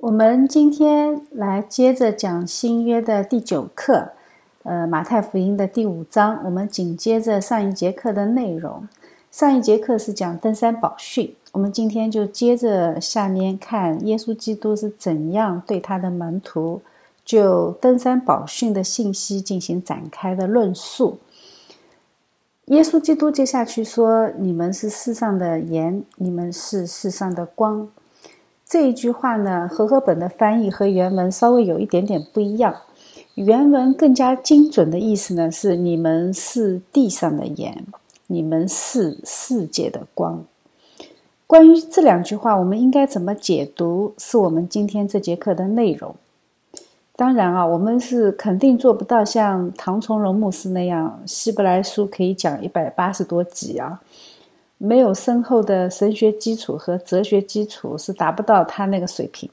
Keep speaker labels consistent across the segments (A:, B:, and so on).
A: 我们今天来接着讲新约的第九课，呃，马太福音的第五章。我们紧接着上一节课的内容，上一节课是讲登山宝训，我们今天就接着下面看耶稣基督是怎样对他的门徒就登山宝训的信息进行展开的论述。耶稣基督接下去说：“你们是世上的盐，你们是世上的光。”这一句话呢，和合本的翻译和原文稍微有一点点不一样。原文更加精准的意思呢是：你们是地上的盐，你们是世界的光。关于这两句话，我们应该怎么解读，是我们今天这节课的内容。当然啊，我们是肯定做不到像唐从容牧师那样，希伯来书可以讲一百八十多集啊。没有深厚的神学基础和哲学基础，是达不到他那个水平。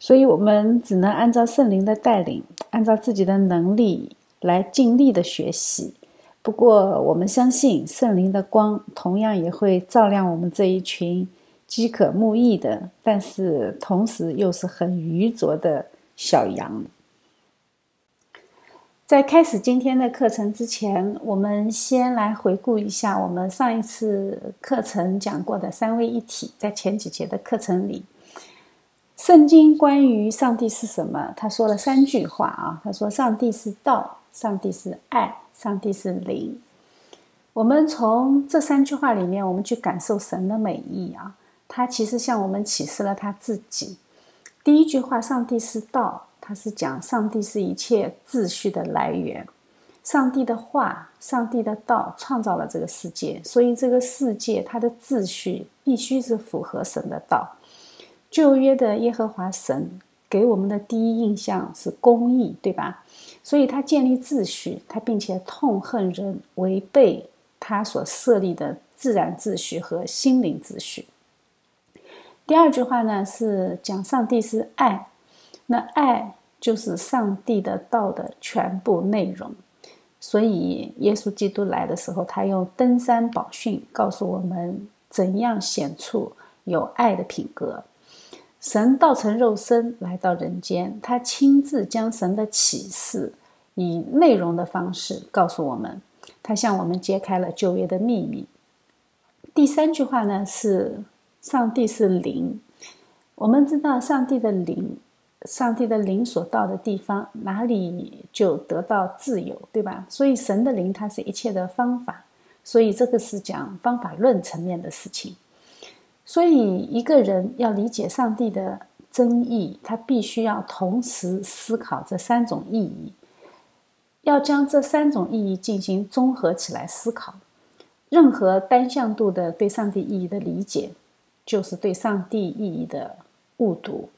A: 所以，我们只能按照圣灵的带领，按照自己的能力来尽力的学习。不过，我们相信圣灵的光同样也会照亮我们这一群饥渴慕义的，但是同时又是很愚拙的小羊。在开始今天的课程之前，我们先来回顾一下我们上一次课程讲过的三位一体。在前几节的课程里，圣经关于上帝是什么，他说了三句话啊。他说：“上帝是道，上帝是爱，上帝是灵。”我们从这三句话里面，我们去感受神的美意啊。他其实向我们启示了他自己。第一句话：“上帝是道。”他是讲上帝是一切秩序的来源，上帝的话、上帝的道创造了这个世界，所以这个世界它的秩序必须是符合神的道。旧约的耶和华神给我们的第一印象是公义，对吧？所以他建立秩序，他并且痛恨人违背他所设立的自然秩序和心灵秩序。第二句话呢是讲上帝是爱，那爱。就是上帝的道的全部内容，所以耶稣基督来的时候，他用登山宝训告诉我们怎样显出有爱的品格。神道成肉身来到人间，他亲自将神的启示以内容的方式告诉我们，他向我们揭开了旧约的秘密。第三句话呢是上帝是灵，我们知道上帝的灵。上帝的灵所到的地方，哪里就得到自由，对吧？所以神的灵，它是一切的方法。所以这个是讲方法论层面的事情。所以一个人要理解上帝的真意，他必须要同时思考这三种意义，要将这三种意义进行综合起来思考。任何单向度的对上帝意义的理解，就是对上帝意义的误读。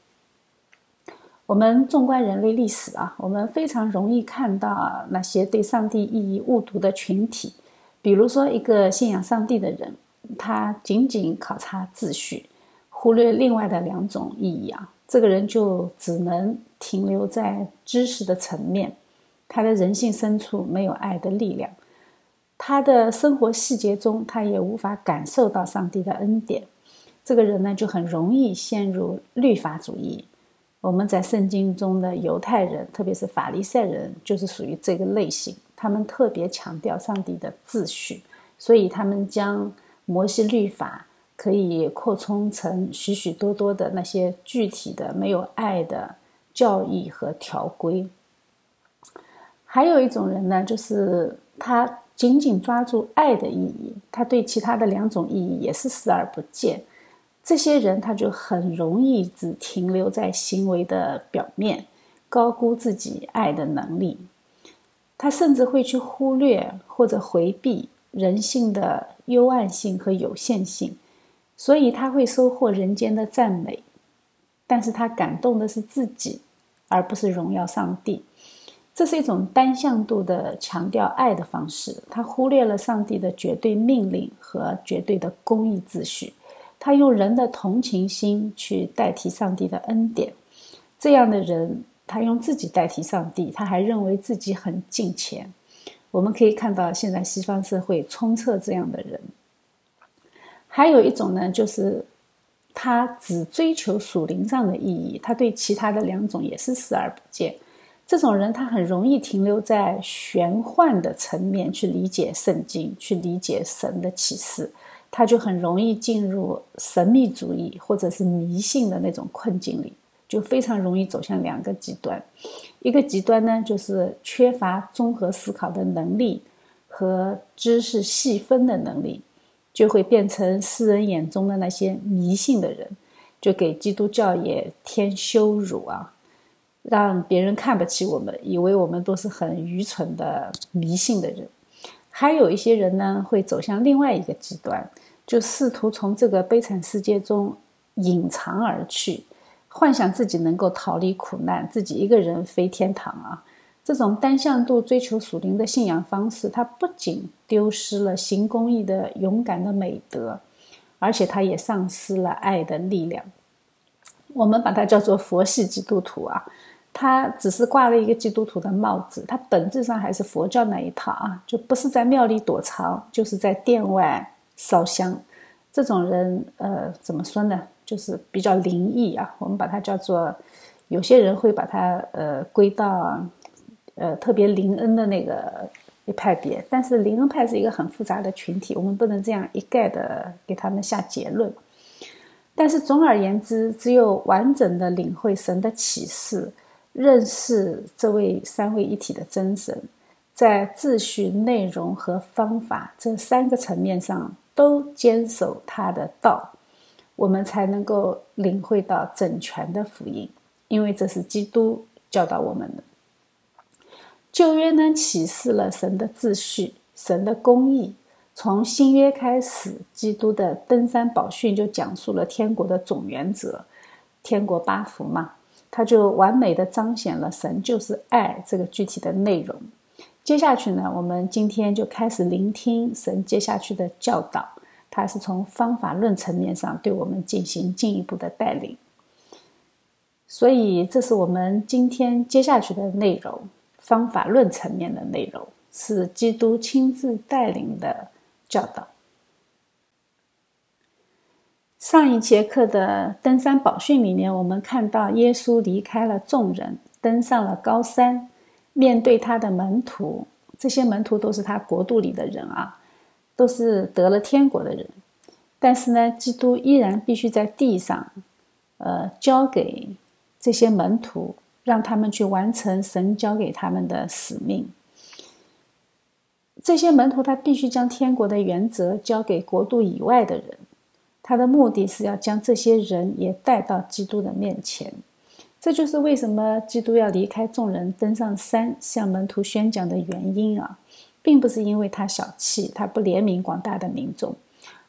A: 我们纵观人类历史啊，我们非常容易看到那些对上帝意义误读的群体。比如说，一个信仰上帝的人，他仅仅考察秩序，忽略另外的两种意义啊，这个人就只能停留在知识的层面，他的人性深处没有爱的力量，他的生活细节中他也无法感受到上帝的恩典。这个人呢，就很容易陷入律法主义。我们在圣经中的犹太人，特别是法利赛人，就是属于这个类型。他们特别强调上帝的秩序，所以他们将摩西律法可以扩充成许许多多的那些具体的、没有爱的教义和条规。还有一种人呢，就是他紧紧抓住爱的意义，他对其他的两种意义也是视而不见。这些人他就很容易只停留在行为的表面，高估自己爱的能力。他甚至会去忽略或者回避人性的幽暗性和有限性，所以他会收获人间的赞美，但是他感动的是自己，而不是荣耀上帝。这是一种单向度的强调爱的方式，他忽略了上帝的绝对命令和绝对的公义秩序。他用人的同情心去代替上帝的恩典，这样的人，他用自己代替上帝，他还认为自己很敬虔。我们可以看到，现在西方社会充斥这样的人。还有一种呢，就是他只追求属灵上的意义，他对其他的两种也是视而不见。这种人他很容易停留在玄幻的层面去理解圣经，去理解神的启示，他就很容易进入神秘主义或者是迷信的那种困境里，就非常容易走向两个极端。一个极端呢，就是缺乏综合思考的能力和知识细分的能力。就会变成世人眼中的那些迷信的人，就给基督教也添羞辱啊，让别人看不起我们，以为我们都是很愚蠢的迷信的人。还有一些人呢，会走向另外一个极端，就试图从这个悲惨世界中隐藏而去，幻想自己能够逃离苦难，自己一个人飞天堂啊。这种单向度追求属灵的信仰方式，它不仅丢失了行公义的勇敢的美德，而且它也丧失了爱的力量。我们把它叫做佛系基督徒啊，他只是挂了一个基督徒的帽子，他本质上还是佛教那一套啊，就不是在庙里躲藏，就是在殿外烧香。这种人，呃，怎么说呢？就是比较灵异啊。我们把它叫做，有些人会把它呃归到。呃，特别灵恩的那个一派别，但是灵恩派是一个很复杂的群体，我们不能这样一概的给他们下结论。但是总而言之，只有完整的领会神的启示，认识这位三位一体的真神，在秩序、内容和方法这三个层面上都坚守他的道，我们才能够领会到整全的福音，因为这是基督教导我们的。旧约呢启示了神的秩序、神的公义。从新约开始，基督的登山宝训就讲述了天国的总原则，天国八福嘛，它就完美的彰显了神就是爱这个具体的内容。接下去呢，我们今天就开始聆听神接下去的教导，他是从方法论层面上对我们进行进一步的带领。所以，这是我们今天接下去的内容。方法论层面的内容是基督亲自带领的教导。上一节课的登山宝训里面，我们看到耶稣离开了众人，登上了高山，面对他的门徒。这些门徒都是他国度里的人啊，都是得了天国的人。但是呢，基督依然必须在地上，呃，交给这些门徒。让他们去完成神交给他们的使命。这些门徒他必须将天国的原则交给国度以外的人，他的目的是要将这些人也带到基督的面前。这就是为什么基督要离开众人，登上山向门徒宣讲的原因啊，并不是因为他小气，他不怜悯广大的民众，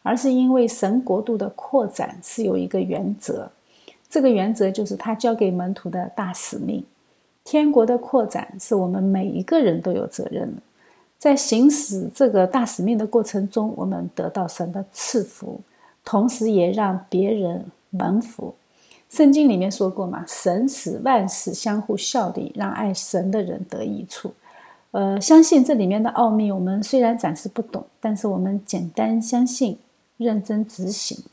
A: 而是因为神国度的扩展是有一个原则。这个原则就是他交给门徒的大使命。天国的扩展是我们每一个人都有责任的。在行使这个大使命的过程中，我们得到神的赐福，同时也让别人蒙福。圣经里面说过嘛：“神使万事相互效力，让爱神的人得益处。”呃，相信这里面的奥秘，我们虽然暂时不懂，但是我们简单相信，认真执行。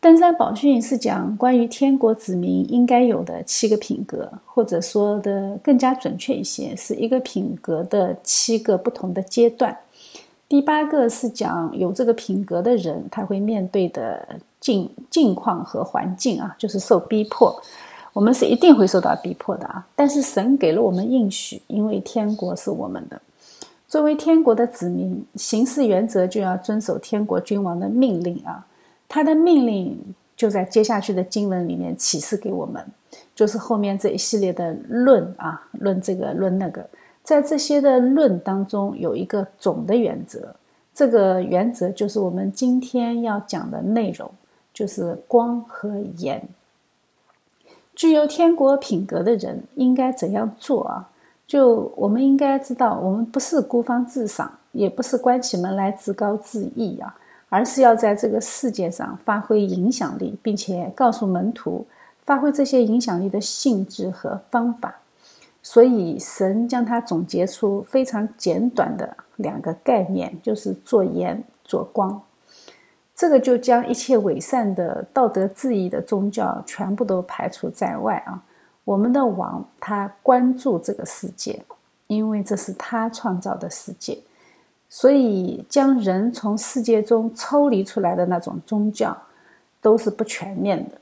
A: 登山宝训是讲关于天国子民应该有的七个品格，或者说的更加准确一些，是一个品格的七个不同的阶段。第八个是讲有这个品格的人他会面对的境境况和环境啊，就是受逼迫。我们是一定会受到逼迫的啊，但是神给了我们应许，因为天国是我们的。作为天国的子民，行事原则就要遵守天国君王的命令啊。他的命令就在接下去的经文里面启示给我们，就是后面这一系列的论啊，论这个论那个，在这些的论当中有一个总的原则，这个原则就是我们今天要讲的内容，就是光和盐。具有天国品格的人应该怎样做啊？就我们应该知道，我们不是孤芳自赏，也不是关起门来自高自义啊。而是要在这个世界上发挥影响力，并且告诉门徒发挥这些影响力的性质和方法。所以，神将它总结出非常简短的两个概念，就是做盐、做光。这个就将一切伪善的道德质疑的宗教全部都排除在外啊！我们的王他关注这个世界，因为这是他创造的世界，所以将人从世界中抽离出来的那种宗教都是不全面的。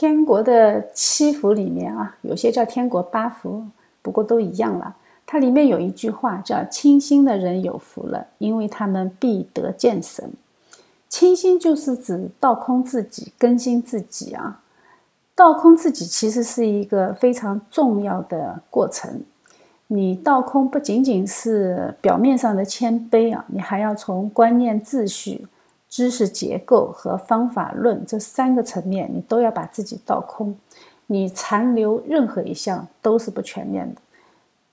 A: 天国的七福里面啊，有些叫天国八福，不过都一样了。它里面有一句话叫“清心的人有福了，因为他们必得见神”。清心就是指倒空自己、更新自己啊。倒空自己其实是一个非常重要的过程。你倒空不仅仅是表面上的谦卑啊，你还要从观念、秩序、知识结构和方法论这三个层面，你都要把自己倒空。你残留任何一项都是不全面的。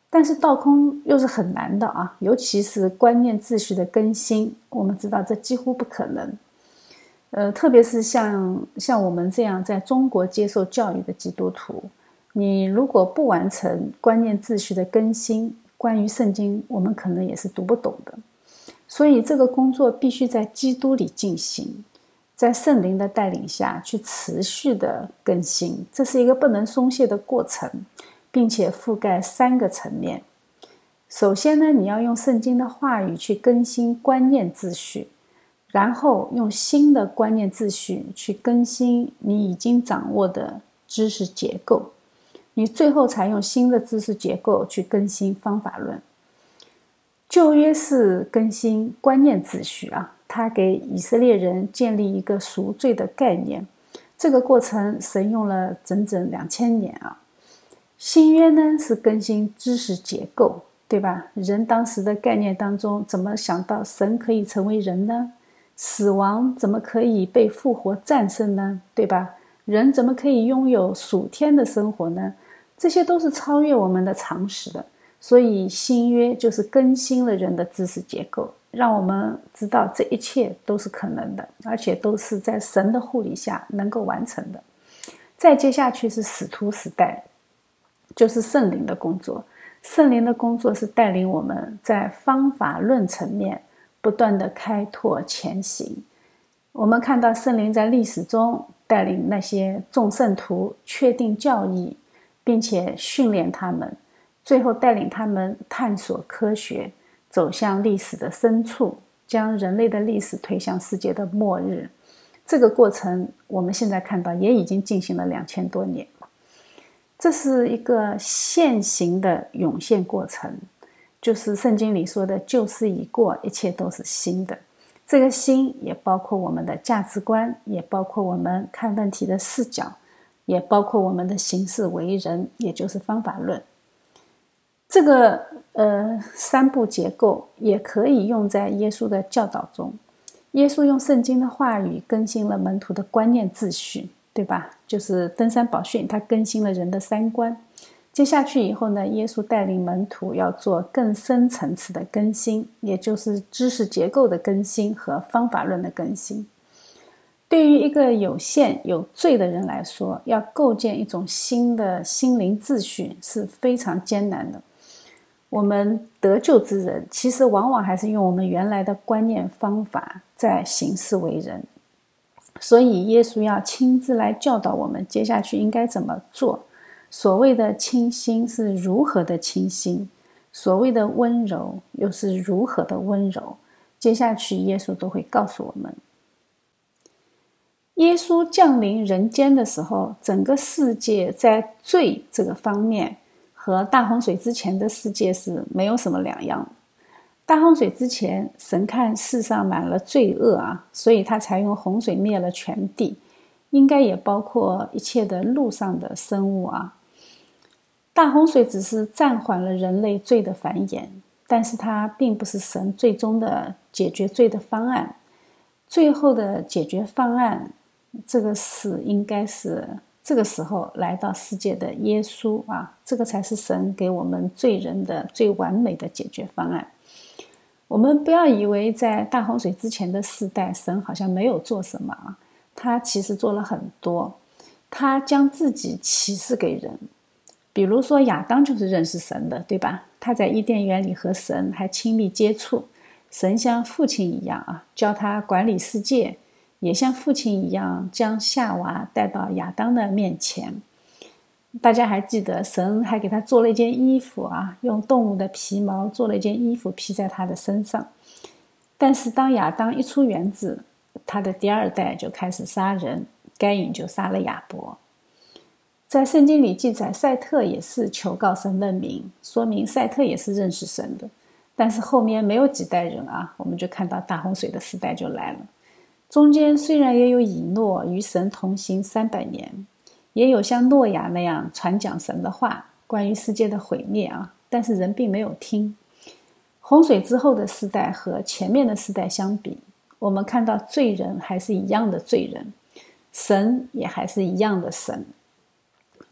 A: 但是倒空又是很难的啊，尤其是观念秩序的更新，我们知道这几乎不可能。呃，特别是像像我们这样在中国接受教育的基督徒，你如果不完成观念秩序的更新，关于圣经，我们可能也是读不懂的。所以这个工作必须在基督里进行，在圣灵的带领下去持续的更新，这是一个不能松懈的过程。并且覆盖三个层面。首先呢，你要用圣经的话语去更新观念秩序，然后用新的观念秩序去更新你已经掌握的知识结构，你最后才用新的知识结构去更新方法论。旧约是更新观念秩序啊，他给以色列人建立一个赎罪的概念，这个过程神用了整整两千年啊。新约呢是更新知识结构，对吧？人当时的概念当中，怎么想到神可以成为人呢？死亡怎么可以被复活战胜呢？对吧？人怎么可以拥有属天的生活呢？这些都是超越我们的常识的。所以新约就是更新了人的知识结构，让我们知道这一切都是可能的，而且都是在神的护理下能够完成的。再接下去是使徒时代。就是圣灵的工作，圣灵的工作是带领我们在方法论层面不断的开拓前行。我们看到圣灵在历史中带领那些众圣徒确定教义，并且训练他们，最后带领他们探索科学，走向历史的深处，将人类的历史推向世界的末日。这个过程，我们现在看到也已经进行了两千多年。这是一个现行的涌现过程，就是圣经里说的“旧事已过，一切都是新的”。这个“新”也包括我们的价值观，也包括我们看问题的视角，也包括我们的行事为人，也就是方法论。这个呃三步结构也可以用在耶稣的教导中。耶稣用圣经的话语更新了门徒的观念秩序。对吧？就是登山宝训，它更新了人的三观。接下去以后呢，耶稣带领门徒要做更深层次的更新，也就是知识结构的更新和方法论的更新。对于一个有限有罪的人来说，要构建一种新的心灵秩序是非常艰难的。我们得救之人，其实往往还是用我们原来的观念方法在行事为人。所以，耶稣要亲自来教导我们，接下去应该怎么做。所谓的清心是如何的清心，所谓的温柔又是如何的温柔。接下去，耶稣都会告诉我们。耶稣降临人间的时候，整个世界在罪这个方面和大洪水之前的世界是没有什么两样。大洪水之前，神看世上满了罪恶啊，所以他才用洪水灭了全地，应该也包括一切的路上的生物啊。大洪水只是暂缓了人类罪的繁衍，但是它并不是神最终的解决罪的方案。最后的解决方案，这个是应该是这个时候来到世界的耶稣啊，这个才是神给我们罪人的最完美的解决方案。我们不要以为在大洪水之前的世代，神好像没有做什么啊，他其实做了很多。他将自己启示给人，比如说亚当就是认识神的，对吧？他在伊甸园里和神还亲密接触，神像父亲一样啊，教他管理世界，也像父亲一样将夏娃带到亚当的面前。大家还记得，神还给他做了一件衣服啊，用动物的皮毛做了一件衣服披在他的身上。但是当亚当一出园子，他的第二代就开始杀人，该隐就杀了亚伯。在圣经里记载，赛特也是求告神问名，说明赛特也是认识神的。但是后面没有几代人啊，我们就看到大洪水的时代就来了。中间虽然也有以诺与神同行三百年。也有像诺亚那样传讲神的话，关于世界的毁灭啊，但是人并没有听。洪水之后的时代和前面的时代相比，我们看到罪人还是一样的罪人，神也还是一样的神。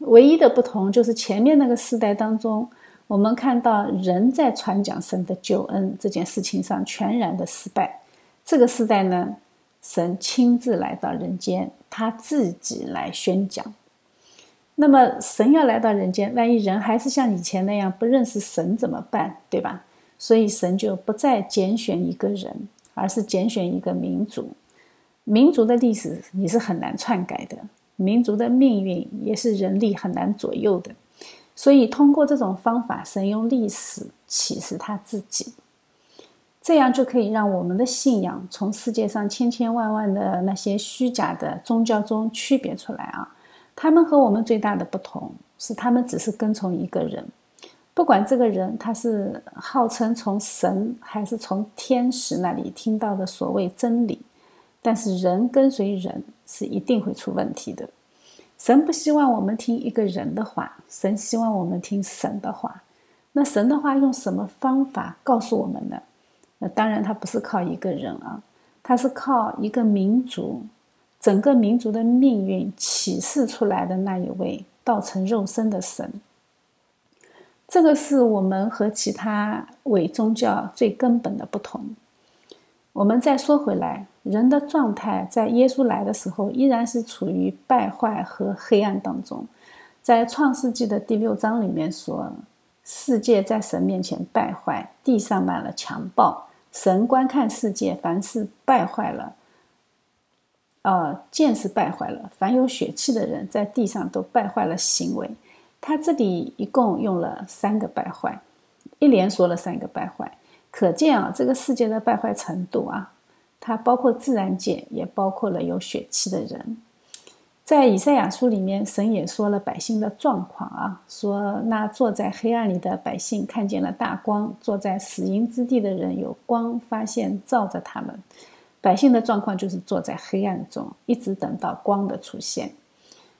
A: 唯一的不同就是前面那个时代当中，我们看到人在传讲神的救恩这件事情上全然的失败。这个时代呢，神亲自来到人间，他自己来宣讲。那么神要来到人间，万一人还是像以前那样不认识神怎么办？对吧？所以神就不再拣选一个人，而是拣选一个民族。民族的历史你是很难篡改的，民族的命运也是人力很难左右的。所以通过这种方法，神用历史启示他自己，这样就可以让我们的信仰从世界上千千万万的那些虚假的宗教中区别出来啊。他们和我们最大的不同是，他们只是跟从一个人，不管这个人他是号称从神还是从天使那里听到的所谓真理，但是人跟随人是一定会出问题的。神不希望我们听一个人的话，神希望我们听神的话。那神的话用什么方法告诉我们呢？那当然，他不是靠一个人啊，他是靠一个民族。整个民族的命运启示出来的那一位道成肉身的神，这个是我们和其他伪宗教最根本的不同。我们再说回来，人的状态在耶稣来的时候依然是处于败坏和黑暗当中。在创世纪的第六章里面说，世界在神面前败坏，地上满了强暴，神观看世界，凡是败坏了。呃，见识败坏了，凡有血气的人在地上都败坏了行为。他这里一共用了三个败坏，一连说了三个败坏，可见啊，这个世界的败坏程度啊，它包括自然界，也包括了有血气的人。在以赛亚书里面，神也说了百姓的状况啊，说那坐在黑暗里的百姓看见了大光，坐在死荫之地的人有光发现照着他们。百姓的状况就是坐在黑暗中，一直等到光的出现。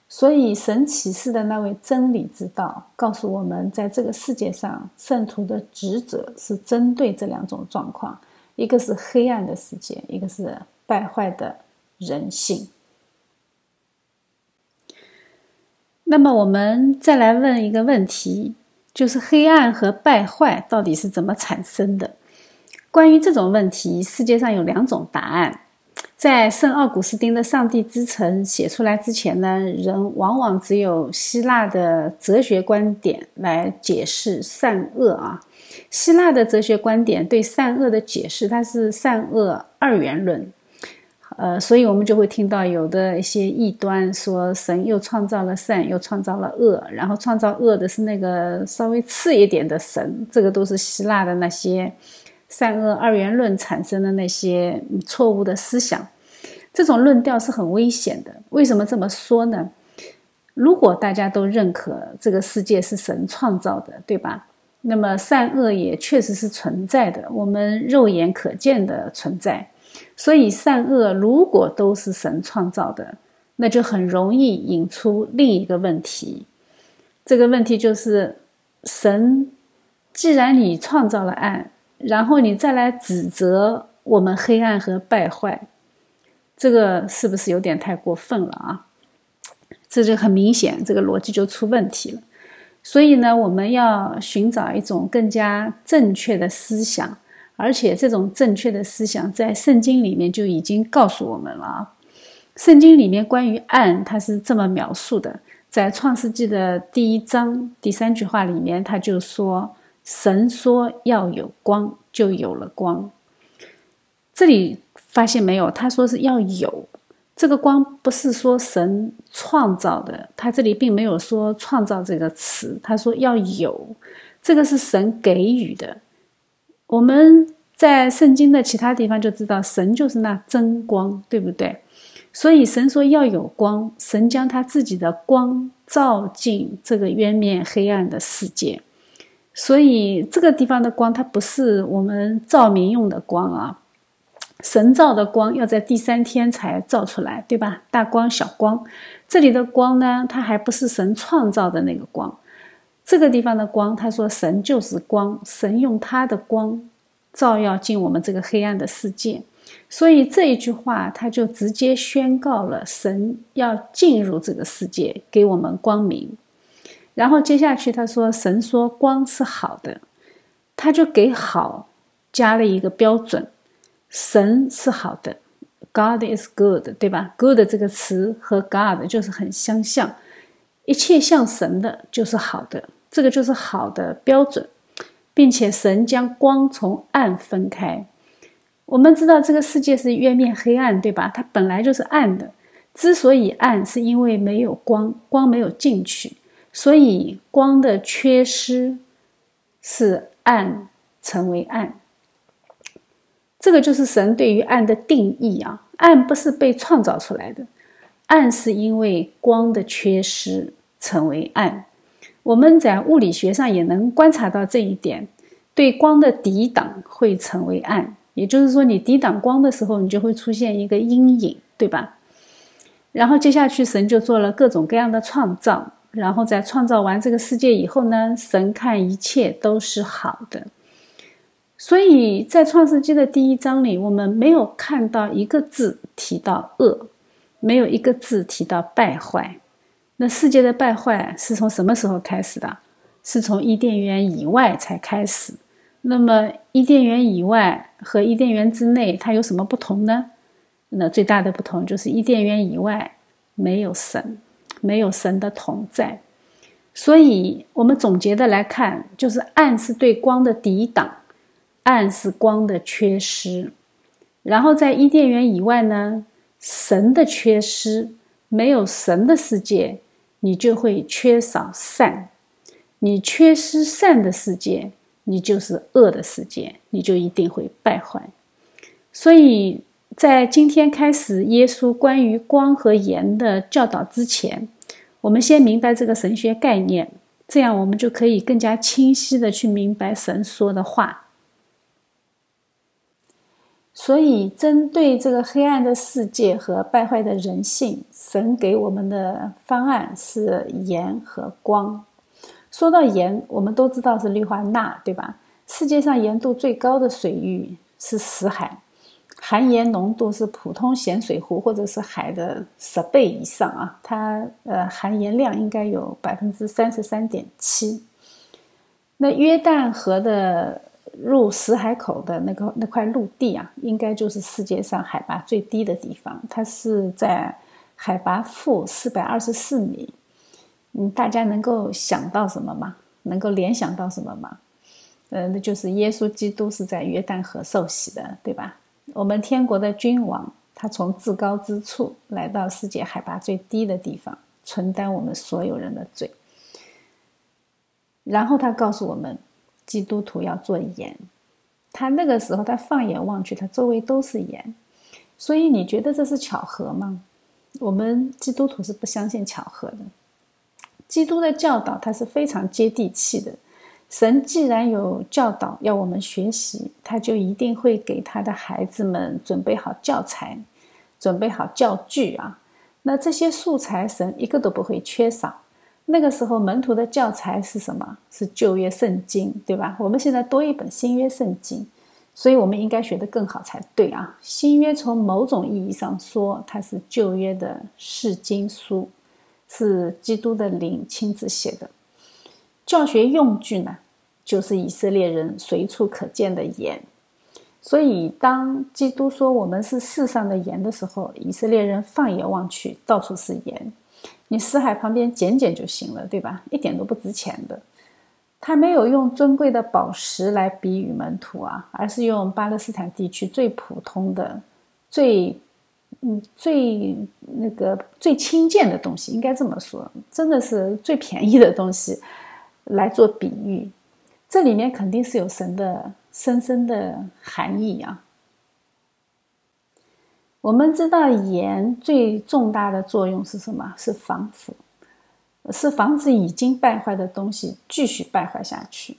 A: 所以，神启示的那位真理之道，告诉我们，在这个世界上，圣徒的职责是针对这两种状况：一个是黑暗的世界，一个是败坏的人性。那么，我们再来问一个问题，就是黑暗和败坏到底是怎么产生的？关于这种问题，世界上有两种答案。在圣奥古斯丁的《上帝之城》写出来之前呢，人往往只有希腊的哲学观点来解释善恶啊。希腊的哲学观点对善恶的解释，它是善恶二元论。呃，所以我们就会听到有的一些异端说，神又创造了善，又创造了恶，然后创造恶的是那个稍微次一点的神。这个都是希腊的那些。善恶二元论产生的那些错误的思想，这种论调是很危险的。为什么这么说呢？如果大家都认可这个世界是神创造的，对吧？那么善恶也确实是存在的，我们肉眼可见的存在。所以善恶如果都是神创造的，那就很容易引出另一个问题。这个问题就是：神，既然你创造了暗。然后你再来指责我们黑暗和败坏，这个是不是有点太过分了啊？这就很明显，这个逻辑就出问题了。所以呢，我们要寻找一种更加正确的思想，而且这种正确的思想在圣经里面就已经告诉我们了啊。圣经里面关于暗，它是这么描述的，在创世纪的第一章第三句话里面，他就说。神说要有光，就有了光。这里发现没有？他说是要有这个光，不是说神创造的，他这里并没有说创造这个词，他说要有，这个是神给予的。我们在圣经的其他地方就知道，神就是那真光，对不对？所以神说要有光，神将他自己的光照进这个渊面黑暗的世界。所以这个地方的光，它不是我们照明用的光啊。神造的光要在第三天才照出来，对吧？大光、小光，这里的光呢，它还不是神创造的那个光。这个地方的光，他说神就是光，神用他的光照耀进我们这个黑暗的世界。所以这一句话，他就直接宣告了神要进入这个世界，给我们光明。然后接下去他说：“神说光是好的，他就给好加了一个标准。神是好的，God is good，对吧？Good 这个词和 God 就是很相像，一切像神的就是好的，这个就是好的标准，并且神将光从暗分开。我们知道这个世界是渊面黑暗，对吧？它本来就是暗的，之所以暗，是因为没有光，光没有进去。”所以光的缺失是暗成为暗，这个就是神对于暗的定义啊。暗不是被创造出来的，暗是因为光的缺失成为暗。我们在物理学上也能观察到这一点，对光的抵挡会成为暗，也就是说，你抵挡光的时候，你就会出现一个阴影，对吧？然后接下去，神就做了各种各样的创造。然后在创造完这个世界以后呢，神看一切都是好的，所以在创世纪的第一章里，我们没有看到一个字提到恶，没有一个字提到败坏。那世界的败坏是从什么时候开始的？是从伊甸园以外才开始。那么伊甸园以外和伊甸园之内，它有什么不同呢？那最大的不同就是伊甸园以外没有神。没有神的同在，所以我们总结的来看，就是暗是对光的抵挡，暗是光的缺失。然后在伊甸园以外呢，神的缺失，没有神的世界，你就会缺少善。你缺失善的世界，你就是恶的世界，你就一定会败坏。所以在今天开始耶稣关于光和盐的教导之前。我们先明白这个神学概念，这样我们就可以更加清晰的去明白神说的话。所以，针对这个黑暗的世界和败坏的人性，神给我们的方案是盐和光。说到盐，我们都知道是氯化钠，对吧？世界上盐度最高的水域是死海。含盐浓度是普通咸水湖或者是海的十倍以上啊！它呃含盐量应该有百分之三十三点七。那约旦河的入死海口的那个那块陆地啊，应该就是世界上海拔最低的地方，它是在海拔负四百二十四米。嗯，大家能够想到什么吗？能够联想到什么吗？呃，那就是耶稣基督是在约旦河受洗的，对吧？我们天国的君王，他从至高之处来到世界海拔最低的地方，承担我们所有人的罪。然后他告诉我们，基督徒要做盐。他那个时候，他放眼望去，他周围都是盐。所以你觉得这是巧合吗？我们基督徒是不相信巧合的。基督的教导，他是非常接地气的。神既然有教导要我们学习，他就一定会给他的孩子们准备好教材，准备好教具啊。那这些素材，神一个都不会缺少。那个时候门徒的教材是什么？是旧约圣经，对吧？我们现在多一本新约圣经，所以我们应该学得更好才对啊。新约从某种意义上说，它是旧约的释经书，是基督的灵亲自写的。教学用具呢？就是以色列人随处可见的盐，所以当基督说我们是世上的盐的时候，以色列人放眼望去，到处是盐。你死海旁边捡捡就行了，对吧？一点都不值钱的。他没有用尊贵的宝石来比喻门徒啊，而是用巴勒斯坦地区最普通的、最嗯最那个最轻贱的东西，应该这么说，真的是最便宜的东西来做比喻。这里面肯定是有神的深深的含义啊。我们知道盐最重大的作用是什么？是防腐，是防止已经败坏的东西继续败坏下去。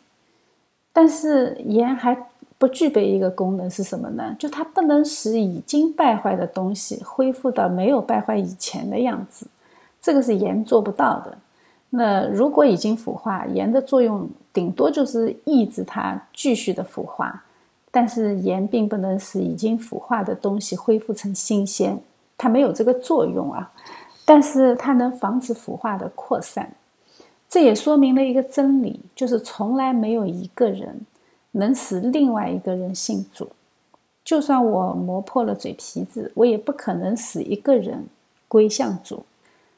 A: 但是盐还不具备一个功能是什么呢？就它不能使已经败坏的东西恢复到没有败坏以前的样子，这个是盐做不到的。那如果已经腐化，盐的作用顶多就是抑制它继续的腐化，但是盐并不能使已经腐化的东西恢复成新鲜，它没有这个作用啊。但是它能防止腐化的扩散，这也说明了一个真理，就是从来没有一个人能使另外一个人信主。就算我磨破了嘴皮子，我也不可能使一个人归向主。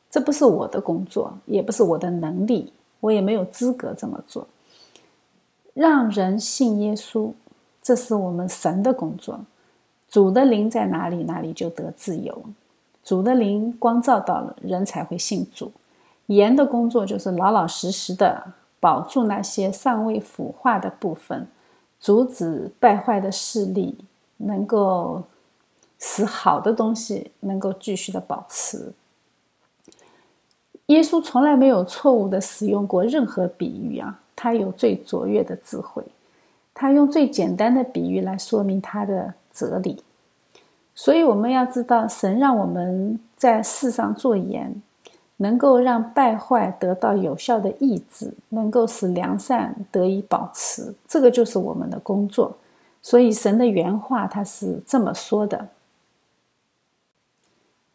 A: 这不是我的工作，也不是我的能力，我也没有资格这么做。让人信耶稣，这是我们神的工作。主的灵在哪里，哪里就得自由。主的灵光照到了，人才会信主。盐的工作就是老老实实的保住那些尚未腐化的部分，阻止败坏的势力，能够使好的东西能够继续的保持。耶稣从来没有错误的使用过任何比喻啊，他有最卓越的智慧，他用最简单的比喻来说明他的哲理。所以我们要知道，神让我们在世上做盐，能够让败坏得到有效的抑制，能够使良善得以保持，这个就是我们的工作。所以神的原话他是这么说的。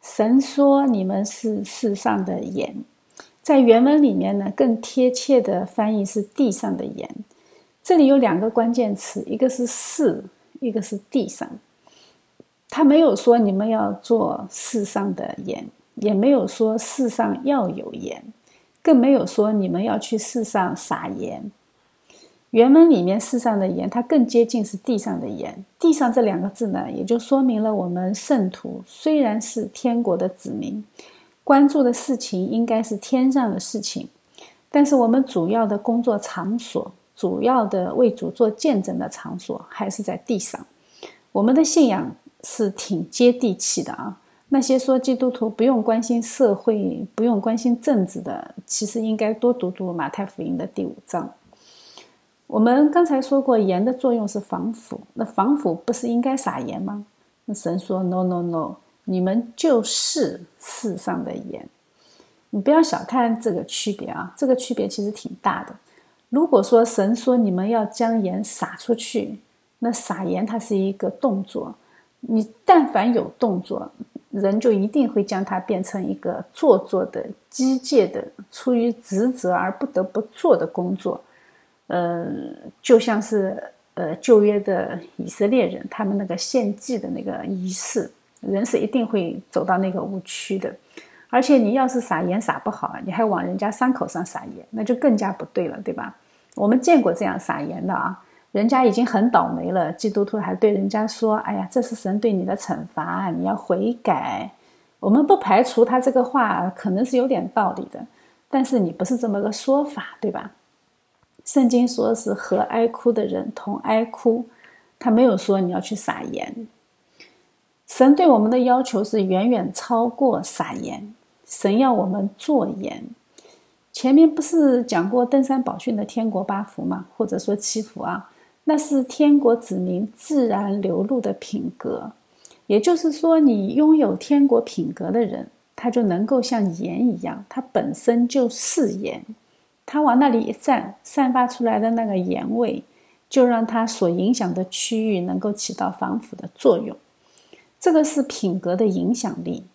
A: 神说：“你们是世上的盐。”在原文里面呢，更贴切的翻译是“地上的盐”。这里有两个关键词，一个是“世”，一个是“地上”。他没有说你们要做世上的盐，也没有说世上要有盐，更没有说你们要去世上撒盐。原文里面“世上的盐”，它更接近是地上的盐。“地上”这两个字呢，也就说明了我们圣徒虽然是天国的子民，关注的事情应该是天上的事情，但是我们主要的工作场所、主要的为主做见证的场所还是在地上。我们的信仰是挺接地气的啊！那些说基督徒不用关心社会、不用关心政治的，其实应该多读读马太福音的第五章。我们刚才说过，盐的作用是防腐。那防腐不是应该撒盐吗？那神说：“No No No，你们就是世上的盐。你不要小看这个区别啊，这个区别其实挺大的。如果说神说你们要将盐撒出去，那撒盐它是一个动作。你但凡有动作，人就一定会将它变成一个做作的、机械的、出于职责而不得不做的工作。”呃，就像是呃旧约的以色列人，他们那个献祭的那个仪式，人是一定会走到那个误区的。而且你要是撒盐撒不好，你还往人家伤口上撒盐，那就更加不对了，对吧？我们见过这样撒盐的啊，人家已经很倒霉了，基督徒还对人家说：“哎呀，这是神对你的惩罚，你要悔改。”我们不排除他这个话可能是有点道理的，但是你不是这么个说法，对吧？圣经说是和哀哭的人同哀哭，他没有说你要去撒盐。神对我们的要求是远远超过撒盐，神要我们做盐。前面不是讲过登山宝训的天国八福吗？或者说七福啊？那是天国子民自然流露的品格。也就是说，你拥有天国品格的人，他就能够像盐一样，他本身就是盐。他往那里一站，散发出来的那个盐味，就让他所影响的区域能够起到防腐的作用。这个是品格的影响力。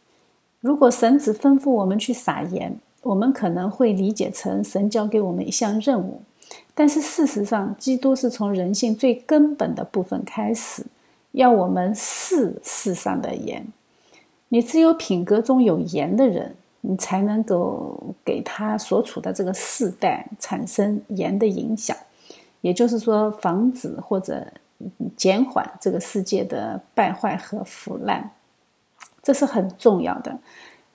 A: 如果神只吩咐我们去撒盐，我们可能会理解成神交给我们一项任务。但是事实上，基督是从人性最根本的部分开始，要我们是世上的盐。你只有品格中有盐的人，你才能够给他所处的这个世代产生盐的影响，也就是说，防止或者减缓这个世界的败坏和腐烂，这是很重要的。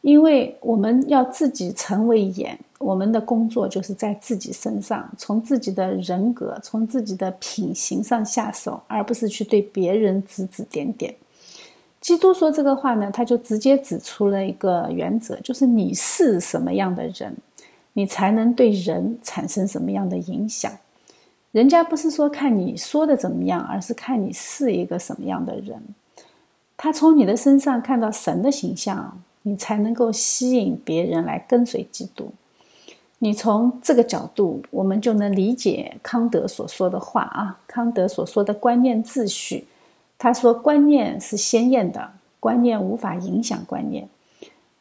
A: 因为我们要自己成为盐，我们的工作就是在自己身上，从自己的人格、从自己的品行上下手，而不是去对别人指指点点。基督说这个话呢，他就直接指出了一个原则，就是你是什么样的人，你才能对人产生什么样的影响。人家不是说看你说的怎么样，而是看你是一个什么样的人。他从你的身上看到神的形象。你才能够吸引别人来跟随基督。你从这个角度，我们就能理解康德所说的话啊。康德所说的观念秩序，他说观念是鲜艳的，观念无法影响观念。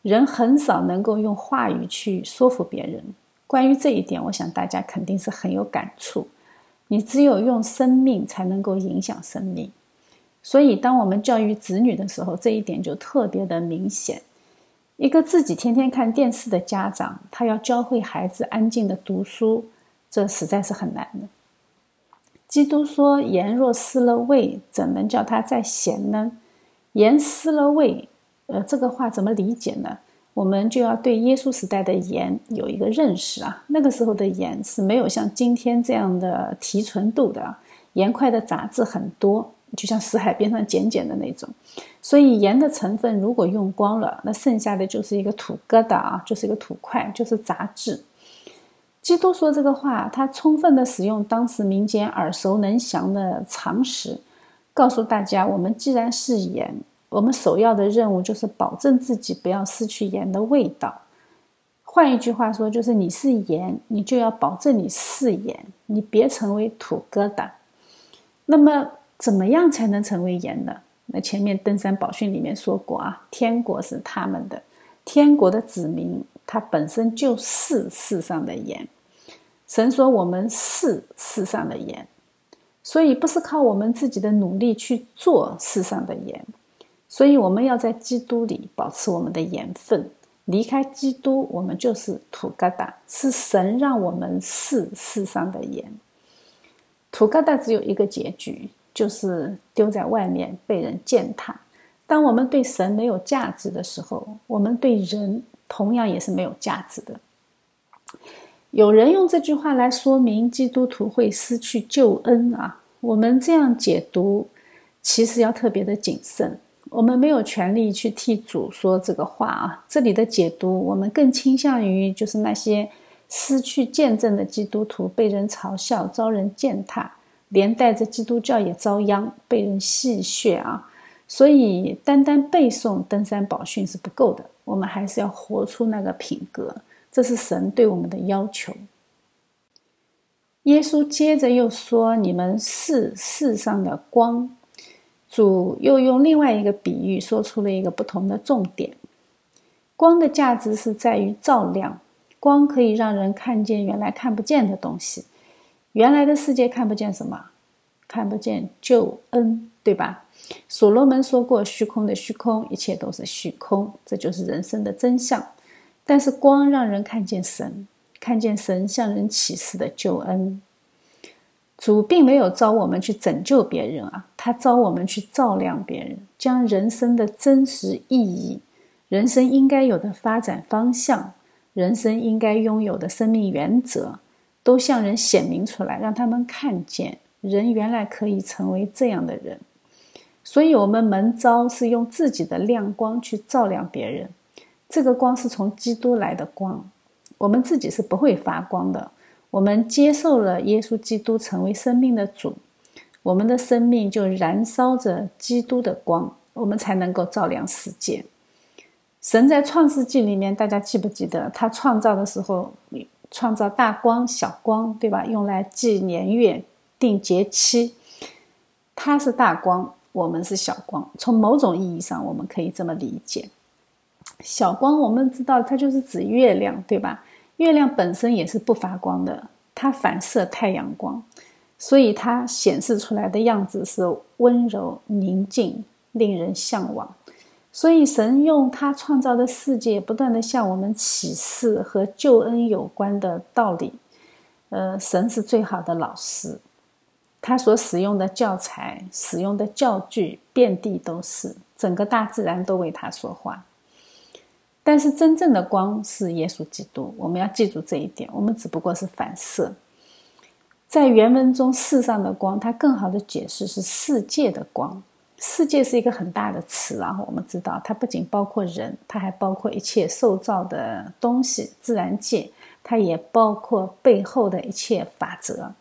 A: 人很少能够用话语去说服别人。关于这一点，我想大家肯定是很有感触。你只有用生命才能够影响生命。所以，当我们教育子女的时候，这一点就特别的明显。一个自己天天看电视的家长，他要教会孩子安静的读书，这实在是很难的。基督说：“盐若失了味，怎能叫它再咸呢？”盐失了味，呃，这个话怎么理解呢？我们就要对耶稣时代的盐有一个认识啊。那个时候的盐是没有像今天这样的提纯度的，盐块的杂质很多。就像死海边上捡捡的那种，所以盐的成分如果用光了，那剩下的就是一个土疙瘩啊，就是一个土块，就是杂质。基督说这个话，他充分的使用当时民间耳熟能详的常识，告诉大家：我们既然是盐，我们首要的任务就是保证自己不要失去盐的味道。换一句话说，就是你是盐，你就要保证你是盐，你别成为土疙瘩。那么。怎么样才能成为盐呢？那前面登山宝训里面说过啊，天国是他们的，天国的子民，他本身就是世上的盐。神说我们是世上的盐，所以不是靠我们自己的努力去做世上的盐，所以我们要在基督里保持我们的盐分。离开基督，我们就是土疙瘩。是神让我们是世上的盐，土疙瘩只有一个结局。就是丢在外面被人践踏。当我们对神没有价值的时候，我们对人同样也是没有价值的。有人用这句话来说明基督徒会失去救恩啊，我们这样解读其实要特别的谨慎。我们没有权利去替主说这个话啊。这里的解读，我们更倾向于就是那些失去见证的基督徒被人嘲笑、遭人践踏。连带着基督教也遭殃，被人戏谑啊！所以单单背诵登山宝训是不够的，我们还是要活出那个品格，这是神对我们的要求。耶稣接着又说：“你们是世上的光。”主又用另外一个比喻说出了一个不同的重点：光的价值是在于照亮，光可以让人看见原来看不见的东西。原来的世界看不见什么，看不见救恩，对吧？所罗门说过：“虚空的虚空，一切都是虚空。”这就是人生的真相。但是光让人看见神，看见神向人启示的救恩。主并没有招我们去拯救别人啊，他招我们去照亮别人，将人生的真实意义、人生应该有的发展方向、人生应该拥有的生命原则。都向人显明出来，让他们看见人原来可以成为这样的人。所以，我们门招是用自己的亮光去照亮别人。这个光是从基督来的光，我们自己是不会发光的。我们接受了耶稣基督成为生命的主，我们的生命就燃烧着基督的光，我们才能够照亮世界。神在创世纪里面，大家记不记得他创造的时候？创造大光、小光，对吧？用来记年月、定节期。它是大光，我们是小光。从某种意义上，我们可以这么理解：小光，我们知道它就是指月亮，对吧？月亮本身也是不发光的，它反射太阳光，所以它显示出来的样子是温柔、宁静、令人向往。所以神用他创造的世界，不断的向我们启示和救恩有关的道理。呃，神是最好的老师，他所使用的教材、使用的教具，遍地都是，整个大自然都为他说话。但是真正的光是耶稣基督，我们要记住这一点。我们只不过是反射。在原文中，“世上的光”它更好的解释是世界的光。世界是一个很大的词，然后我们知道，它不仅包括人，它还包括一切受造的东西，自然界，它也包括背后的一切法则。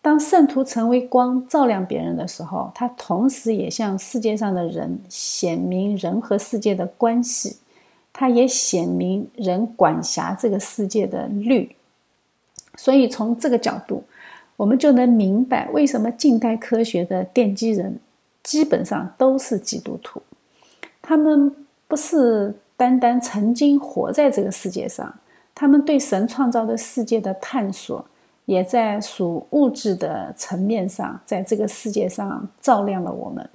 A: 当圣徒成为光，照亮别人的时候，它同时也向世界上的人显明人和世界的关系。它也显明人管辖这个世界的律，所以从这个角度，我们就能明白为什么近代科学的奠基人基本上都是基督徒。他们不是单单曾经活在这个世界上，他们对神创造的世界的探索，也在属物质的层面上，在这个世界上照亮了我们，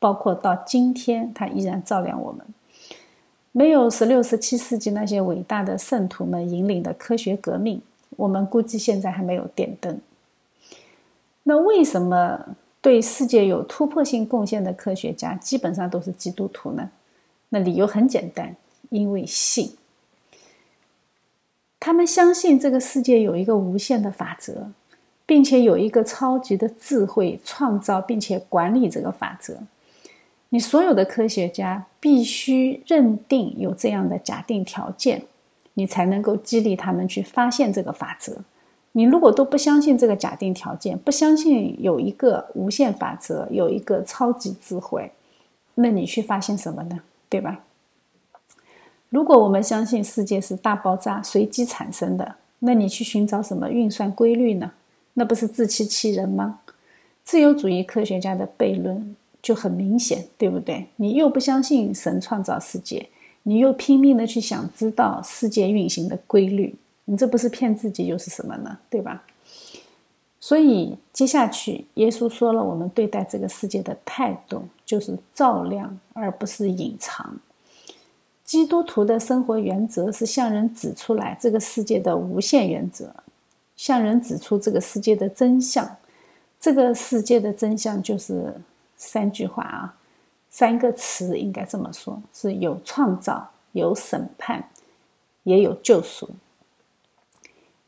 A: 包括到今天，他依然照亮我们。没有十六、十七世纪那些伟大的圣徒们引领的科学革命，我们估计现在还没有电灯。那为什么对世界有突破性贡献的科学家基本上都是基督徒呢？那理由很简单，因为信。他们相信这个世界有一个无限的法则，并且有一个超级的智慧创造并且管理这个法则。你所有的科学家必须认定有这样的假定条件，你才能够激励他们去发现这个法则。你如果都不相信这个假定条件，不相信有一个无限法则，有一个超级智慧，那你去发现什么呢？对吧？如果我们相信世界是大爆炸随机产生的，那你去寻找什么运算规律呢？那不是自欺欺人吗？自由主义科学家的悖论。就很明显，对不对？你又不相信神创造世界，你又拼命的去想知道世界运行的规律，你这不是骗自己又是什么呢？对吧？所以接下去，耶稣说了，我们对待这个世界的态度就是照亮，而不是隐藏。基督徒的生活原则是向人指出来这个世界的无限原则，向人指出这个世界的真相。这个世界的真相就是。三句话啊，三个词应该这么说：是有创造，有审判，也有救赎。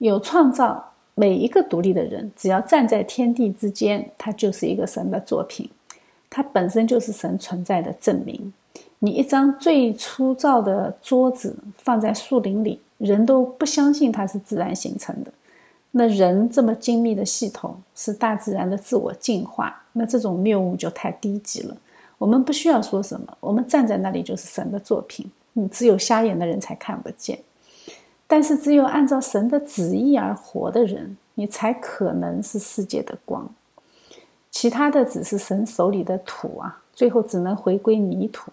A: 有创造，每一个独立的人，只要站在天地之间，他就是一个神的作品，它本身就是神存在的证明。你一张最粗糙的桌子放在树林里，人都不相信它是自然形成的。那人这么精密的系统是大自然的自我进化，那这种谬误就太低级了。我们不需要说什么，我们站在那里就是神的作品。你只有瞎眼的人才看不见，但是只有按照神的旨意而活的人，你才可能是世界的光。其他的只是神手里的土啊，最后只能回归泥土。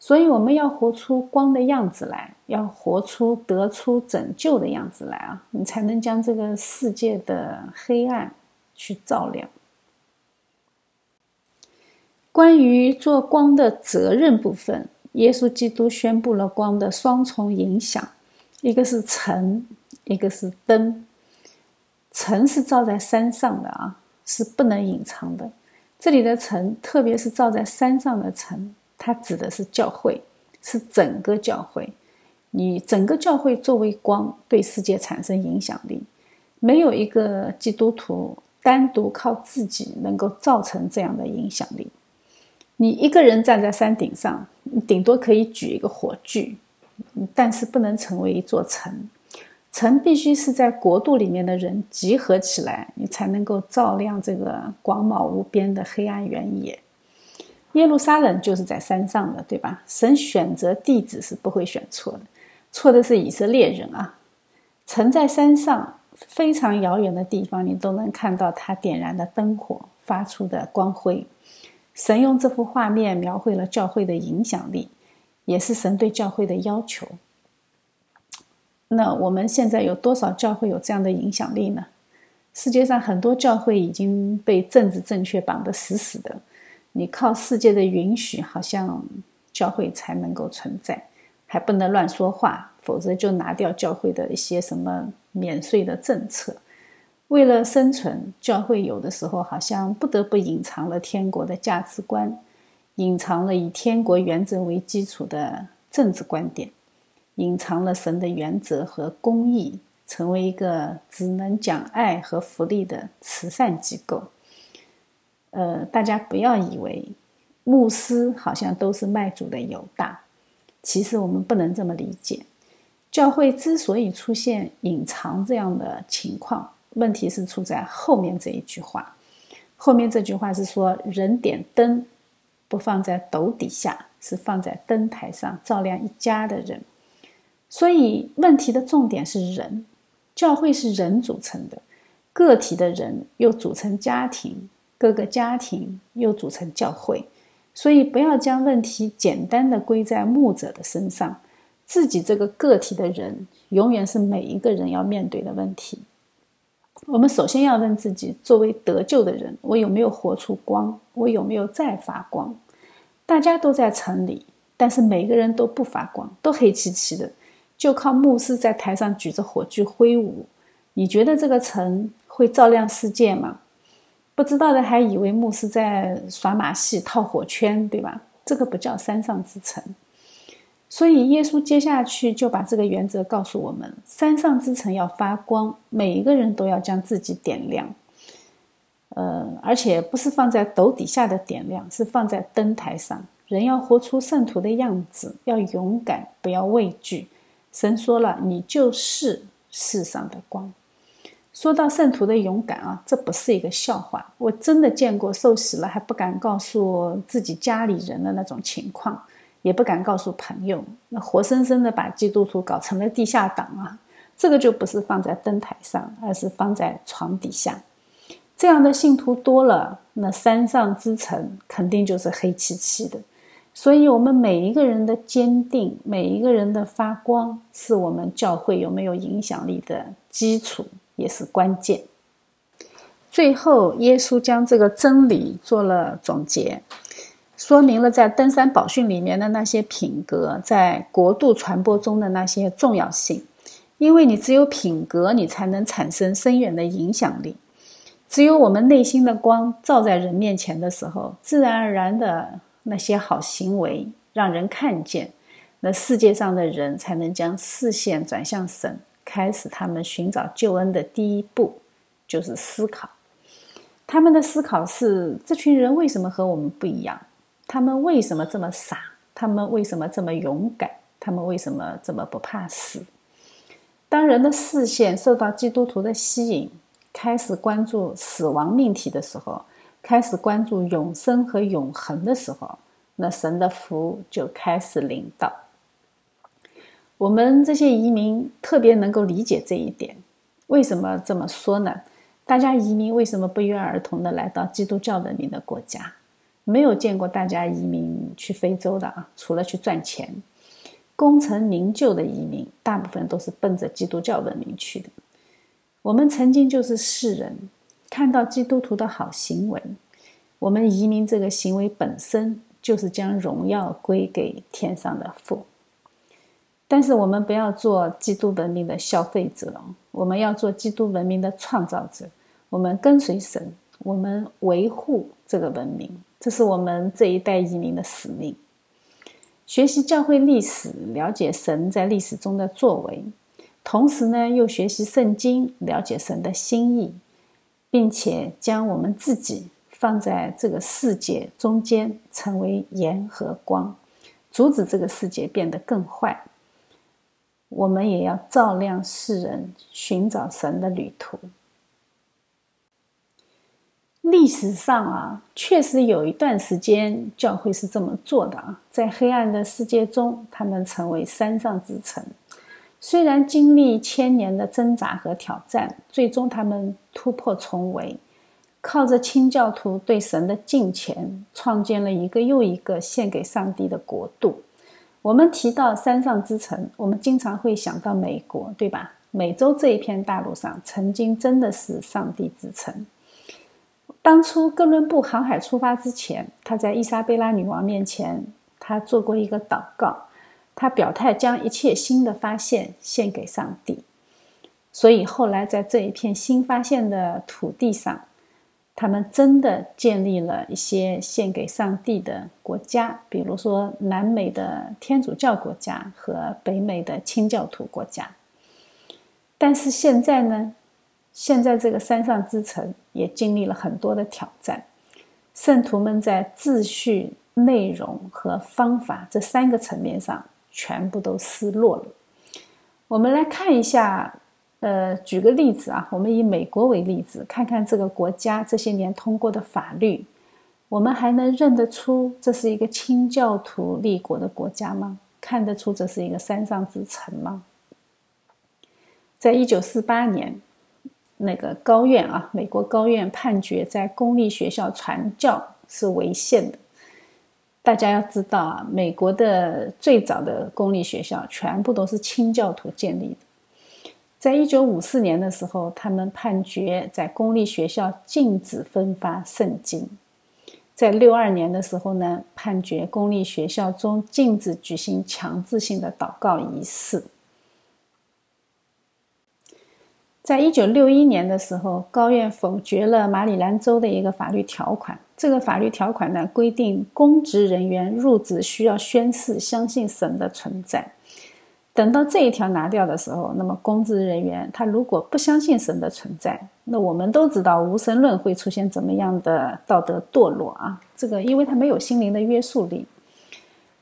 A: 所以我们要活出光的样子来，要活出得出拯救的样子来啊！你才能将这个世界的黑暗去照亮。关于做光的责任部分，耶稣基督宣布了光的双重影响：一个是晨，一个是灯。晨是照在山上的啊，是不能隐藏的。这里的晨，特别是照在山上的晨。它指的是教会，是整个教会。你整个教会作为光，对世界产生影响力。没有一个基督徒单独靠自己能够造成这样的影响力。你一个人站在山顶上，你顶多可以举一个火炬，但是不能成为一座城。城必须是在国度里面的人集合起来，你才能够照亮这个广袤无边的黑暗原野。耶路撒冷就是在山上的，对吧？神选择地址是不会选错的，错的是以色列人啊。城在山上，非常遥远的地方，你都能看到它点燃的灯火发出的光辉。神用这幅画面描绘了教会的影响力，也是神对教会的要求。那我们现在有多少教会有这样的影响力呢？世界上很多教会已经被政治正确绑得死死的。你靠世界的允许，好像教会才能够存在，还不能乱说话，否则就拿掉教会的一些什么免税的政策。为了生存，教会有的时候好像不得不隐藏了天国的价值观，隐藏了以天国原则为基础的政治观点，隐藏了神的原则和公义，成为一个只能讲爱和福利的慈善机构。呃，大家不要以为。牧师好像都是卖主的犹大，其实我们不能这么理解。教会之所以出现隐藏这样的情况，问题是出在后面这一句话。后面这句话是说，人点灯不放在斗底下，是放在灯台上照亮一家的人。所以问题的重点是人，教会是人组成的，个体的人又组成家庭，各个家庭又组成教会。所以，不要将问题简单的归在牧者的身上，自己这个个体的人，永远是每一个人要面对的问题。我们首先要问自己：作为得救的人，我有没有活出光？我有没有在发光？大家都在城里，但是每个人都不发光，都黑漆漆的，就靠牧师在台上举着火炬挥舞。你觉得这个城会照亮世界吗？不知道的还以为牧师在耍马戏、套火圈，对吧？这个不叫山上之城。所以耶稣接下去就把这个原则告诉我们：山上之城要发光，每一个人都要将自己点亮。呃，而且不是放在斗底下的点亮，是放在灯台上。人要活出圣徒的样子，要勇敢，不要畏惧。神说了：“你就是世上的光。”说到圣徒的勇敢啊，这不是一个笑话。我真的见过受洗了还不敢告诉自己家里人的那种情况，也不敢告诉朋友，那活生生的把基督徒搞成了地下党啊！这个就不是放在灯台上，而是放在床底下。这样的信徒多了，那山上之城肯定就是黑漆漆的。所以，我们每一个人的坚定，每一个人的发光，是我们教会有没有影响力的基础。也是关键。最后，耶稣将这个真理做了总结，说明了在登山宝训里面的那些品格在国度传播中的那些重要性。因为你只有品格，你才能产生深远的影响力。只有我们内心的光照在人面前的时候，自然而然的那些好行为让人看见，那世界上的人才能将视线转向神。开始，他们寻找救恩的第一步就是思考。他们的思考是：这群人为什么和我们不一样？他们为什么这么傻？他们为什么这么勇敢？他们为什么这么不怕死？当人的视线受到基督徒的吸引，开始关注死亡命题的时候，开始关注永生和永恒的时候，那神的福就开始临到。我们这些移民特别能够理解这一点。为什么这么说呢？大家移民为什么不约而同的来到基督教文明的国家？没有见过大家移民去非洲的啊，除了去赚钱。功成名就的移民，大部分都是奔着基督教文明去的。我们曾经就是世人，看到基督徒的好行为，我们移民这个行为本身就是将荣耀归给天上的父。但是我们不要做基督文明的消费者，我们要做基督文明的创造者。我们跟随神，我们维护这个文明，这是我们这一代移民的使命。学习教会历史，了解神在历史中的作为，同时呢，又学习圣经，了解神的心意，并且将我们自己放在这个世界中间，成为盐和光，阻止这个世界变得更坏。我们也要照亮世人寻找神的旅途。历史上啊，确实有一段时间教会是这么做的啊，在黑暗的世界中，他们成为山上之城。虽然经历千年的挣扎和挑战，最终他们突破重围，靠着清教徒对神的敬虔，创建了一个又一个献给上帝的国度。我们提到山上之城，我们经常会想到美国，对吧？美洲这一片大陆上，曾经真的是上帝之城。当初哥伦布航海出发之前，他在伊莎贝拉女王面前，他做过一个祷告，他表态将一切新的发现献给上帝。所以后来在这一片新发现的土地上，他们真的建立了一些献给上帝的国家，比如说南美的天主教国家和北美的清教徒国家。但是现在呢，现在这个山上之城也经历了很多的挑战，圣徒们在秩序、内容和方法这三个层面上全部都失落了。我们来看一下。呃，举个例子啊，我们以美国为例子，看看这个国家这些年通过的法律，我们还能认得出这是一个清教徒立国的国家吗？看得出这是一个山上之城吗？在一九四八年，那个高院啊，美国高院判决在公立学校传教是违宪的。大家要知道啊，美国的最早的公立学校全部都是清教徒建立的。在一九五四年的时候，他们判决在公立学校禁止分发圣经；在六二年的时候呢，判决公立学校中禁止举行强制性的祷告仪式；在一九六一年的时候，高院否决了马里兰州的一个法律条款。这个法律条款呢，规定公职人员入职需要宣誓相信神的存在。等到这一条拿掉的时候，那么公职人员他如果不相信神的存在，那我们都知道无神论会出现怎么样的道德堕落啊？这个因为他没有心灵的约束力。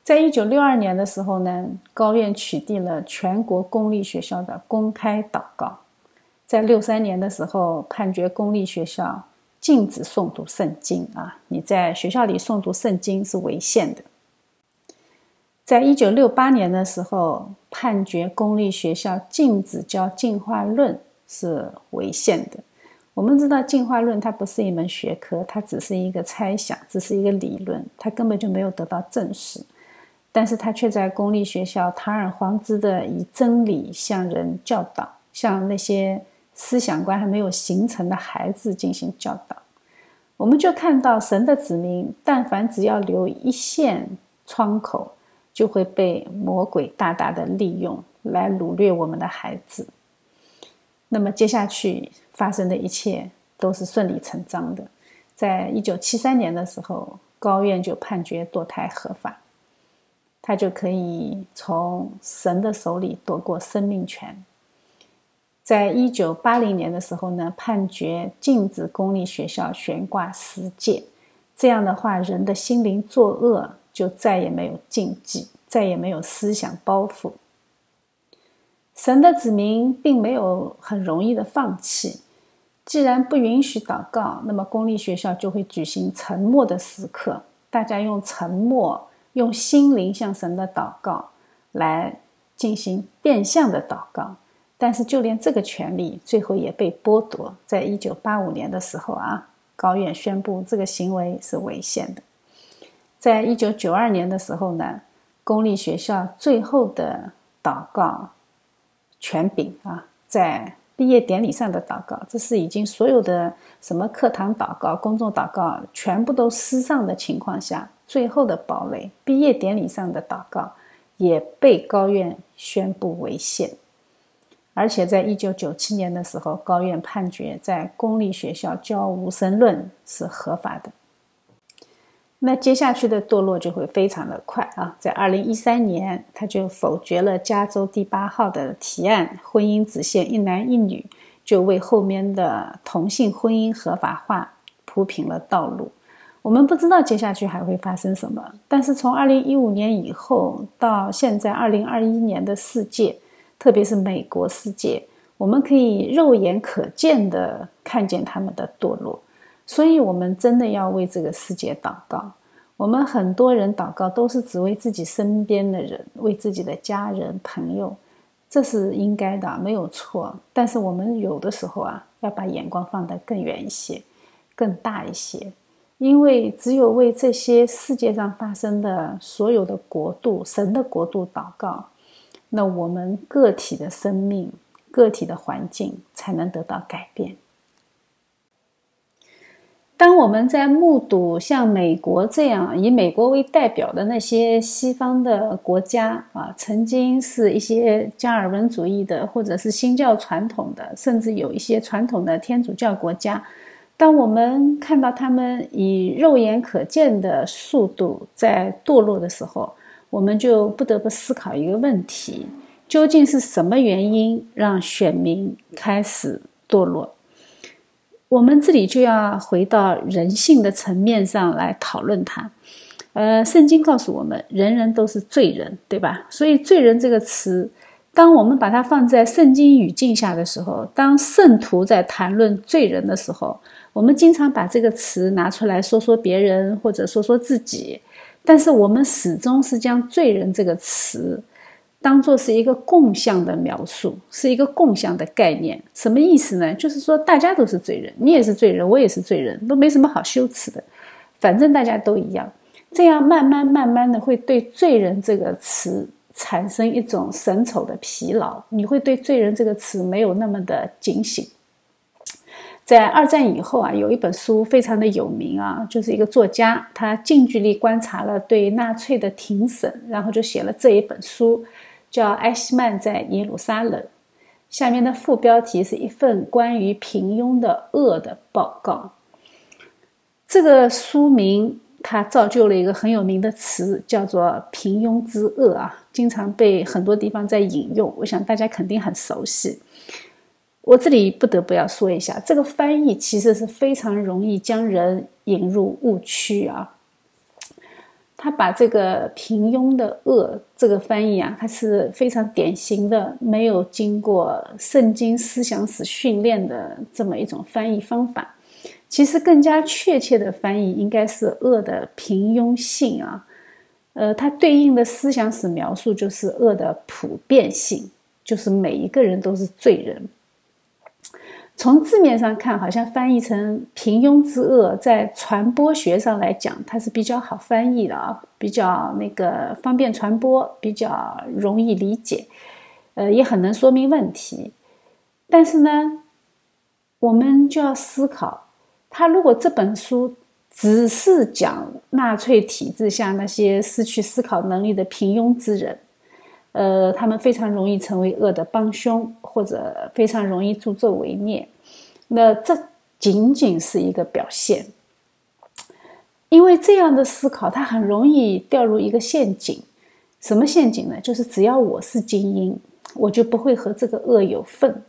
A: 在一九六二年的时候呢，高院取缔了全国公立学校的公开祷告。在六三年的时候，判决公立学校禁止诵读圣经啊，你在学校里诵读圣经是违宪的。在一九六八年的时候，判决公立学校禁止教进化论是违宪的。我们知道进化论它不是一门学科，它只是一个猜想，只是一个理论，它根本就没有得到证实。但是它却在公立学校堂而皇之的以真理向人教导，向那些思想观还没有形成的孩子进行教导。我们就看到神的子民，但凡只要留一线窗口。就会被魔鬼大大的利用来掳掠我们的孩子。那么接下去发生的一切都是顺理成章的。在一九七三年的时候，高院就判决堕胎合法，他就可以从神的手里夺过生命权。在一九八零年的时候呢，判决禁止公立学校悬挂十诫，这样的话，人的心灵作恶。就再也没有禁忌，再也没有思想包袱。神的子民并没有很容易的放弃。既然不允许祷告，那么公立学校就会举行沉默的时刻，大家用沉默、用心灵向神的祷告来进行变相的祷告。但是，就连这个权利最后也被剥夺。在一九八五年的时候啊，高院宣布这个行为是违宪的。在一九九二年的时候呢，公立学校最后的祷告权柄啊，在毕业典礼上的祷告，这是已经所有的什么课堂祷告、公众祷告全部都失上的情况下，最后的堡垒——毕业典礼上的祷告，也被高院宣布违宪。而且在一九九七年的时候，高院判决在公立学校教无神论是合法的。那接下去的堕落就会非常的快啊！在二零一三年，他就否决了加州第八号的提案，婚姻只限一男一女，就为后面的同性婚姻合法化铺平了道路。我们不知道接下去还会发生什么，但是从二零一五年以后到现在二零二一年的世界，特别是美国世界，我们可以肉眼可见的看见他们的堕落。所以，我们真的要为这个世界祷告。我们很多人祷告都是只为自己身边的人，为自己的家人、朋友，这是应该的，没有错。但是，我们有的时候啊，要把眼光放得更远一些，更大一些。因为只有为这些世界上发生的所有的国度、神的国度祷告，那我们个体的生命、个体的环境才能得到改变。当我们在目睹像美国这样以美国为代表的那些西方的国家啊，曾经是一些加尔文主义的，或者是新教传统的，甚至有一些传统的天主教国家，当我们看到他们以肉眼可见的速度在堕落的时候，我们就不得不思考一个问题：究竟是什么原因让选民开始堕落？我们这里就要回到人性的层面上来讨论它。呃，圣经告诉我们，人人都是罪人，对吧？所以“罪人”这个词，当我们把它放在圣经语境下的时候，当圣徒在谈论罪人的时候，我们经常把这个词拿出来说说别人，或者说说自己，但是我们始终是将“罪人”这个词。当做是一个共相的描述，是一个共相的概念，什么意思呢？就是说大家都是罪人，你也是罪人，我也是罪人，都没什么好羞耻的，反正大家都一样。这样慢慢慢慢的会对“罪人”这个词产生一种审丑的疲劳，你会对“罪人”这个词没有那么的警醒。在二战以后啊，有一本书非常的有名啊，就是一个作家，他近距离观察了对纳粹的庭审，然后就写了这一本书。叫埃希曼在耶路撒冷。下面的副标题是一份关于平庸的恶的报告。这个书名它造就了一个很有名的词，叫做“平庸之恶”啊，经常被很多地方在引用。我想大家肯定很熟悉。我这里不得不要说一下，这个翻译其实是非常容易将人引入误区啊。他把这个平庸的恶这个翻译啊，它是非常典型的，没有经过圣经思想史训练的这么一种翻译方法。其实更加确切的翻译应该是恶的平庸性啊，呃，它对应的思想史描述就是恶的普遍性，就是每一个人都是罪人。从字面上看，好像翻译成“平庸之恶”，在传播学上来讲，它是比较好翻译的啊，比较那个方便传播，比较容易理解，呃，也很能说明问题。但是呢，我们就要思考，他如果这本书只是讲纳粹体制下那些失去思考能力的平庸之人。呃，他们非常容易成为恶的帮凶，或者非常容易助纣为虐。那这仅仅是一个表现，因为这样的思考，它很容易掉入一个陷阱。什么陷阱呢？就是只要我是精英，我就不会和这个恶有份。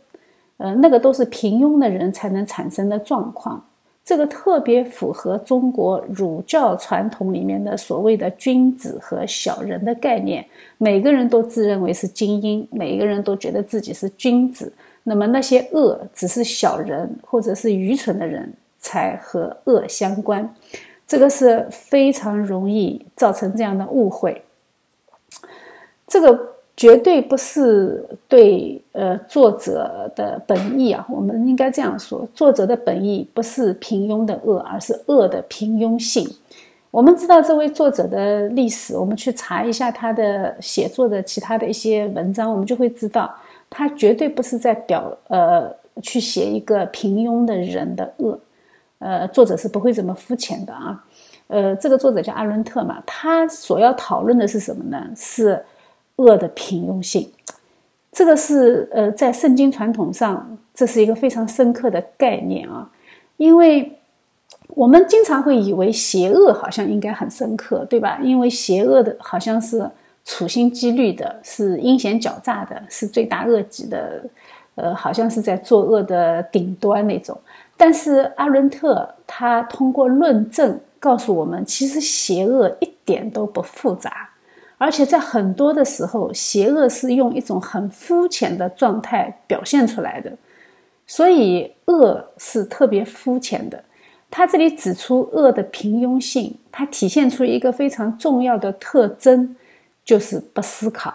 A: 呃，那个都是平庸的人才能产生的状况。这个特别符合中国儒教传统里面的所谓的君子和小人的概念。每个人都自认为是精英，每一个人都觉得自己是君子。那么那些恶只是小人或者是愚蠢的人才和恶相关，这个是非常容易造成这样的误会。这个。绝对不是对呃作者的本意啊，我们应该这样说：作者的本意不是平庸的恶，而是恶的平庸性。我们知道这位作者的历史，我们去查一下他的写作的其他的一些文章，我们就会知道，他绝对不是在表呃去写一个平庸的人的恶，呃，作者是不会这么肤浅的啊。呃，这个作者叫阿伦特嘛，他所要讨论的是什么呢？是。恶的平庸性，这个是呃，在圣经传统上，这是一个非常深刻的概念啊。因为我们经常会以为邪恶好像应该很深刻，对吧？因为邪恶的好像是处心积虑的，是阴险狡诈的，是罪大恶极的，呃，好像是在作恶的顶端那种。但是阿伦特他通过论证告诉我们，其实邪恶一点都不复杂。而且在很多的时候，邪恶是用一种很肤浅的状态表现出来的，所以恶是特别肤浅的。他这里指出恶的平庸性，它体现出一个非常重要的特征，就是不思考。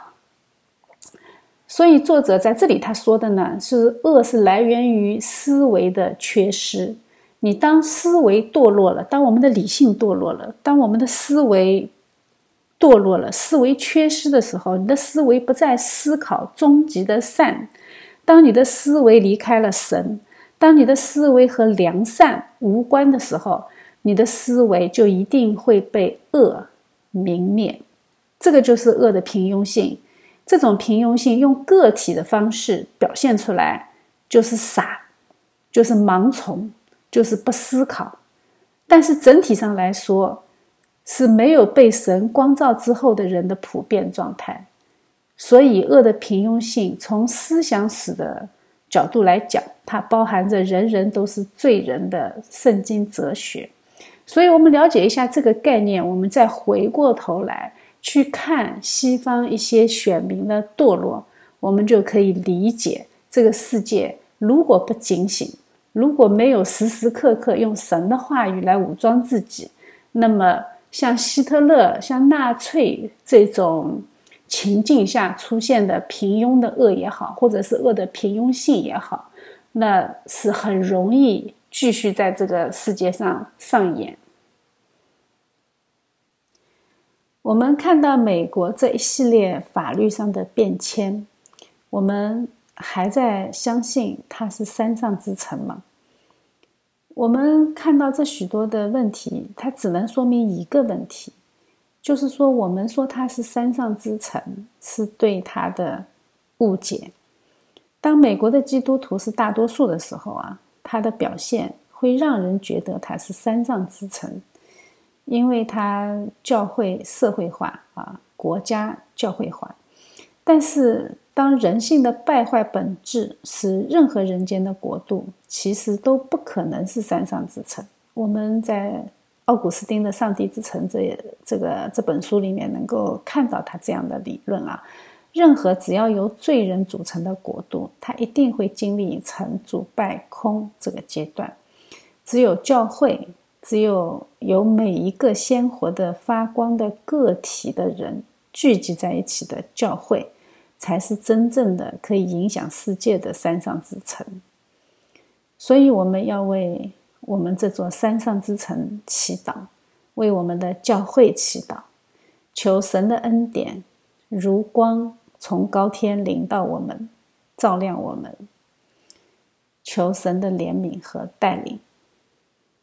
A: 所以作者在这里他说的呢，是恶是来源于思维的缺失。你当思维堕落了，当我们的理性堕落了，当我们的思维。堕落了，思维缺失的时候，你的思维不再思考终极的善。当你的思维离开了神，当你的思维和良善无关的时候，你的思维就一定会被恶泯灭。这个就是恶的平庸性。这种平庸性用个体的方式表现出来，就是傻，就是盲从，就是不思考。但是整体上来说，是没有被神光照之后的人的普遍状态。所以，恶的平庸性从思想史的角度来讲，它包含着人人都是罪人的圣经哲学。所以，我们了解一下这个概念，我们再回过头来去看西方一些选民的堕落，我们就可以理解这个世界如果不警醒，如果没有时时刻刻用神的话语来武装自己，那么像希特勒、像纳粹这种。情境下出现的平庸的恶也好，或者是恶的平庸性也好，那是很容易继续在这个世界上上演。我们看到美国这一系列法律上的变迁，我们还在相信它是山上之城吗？我们看到这许多的问题，它只能说明一个问题。就是说，我们说它是山上之城，是对它的误解。当美国的基督徒是大多数的时候啊，它的表现会让人觉得它是山上之城，因为它教会社会化啊，国家教会化。但是，当人性的败坏本质使任何人间的国度其实都不可能是山上之城，我们在。奥古斯丁的《上帝之城》这这个这本书里面能够看到他这样的理论啊，任何只要由罪人组成的国度，它一定会经历成主败空这个阶段。只有教会，只有有每一个鲜活的发光的个体的人聚集在一起的教会，才是真正的可以影响世界的山上之城。所以，我们要为。我们这座山上之城祈祷，为我们的教会祈祷，求神的恩典如光从高天临到我们，照亮我们。求神的怜悯和带领，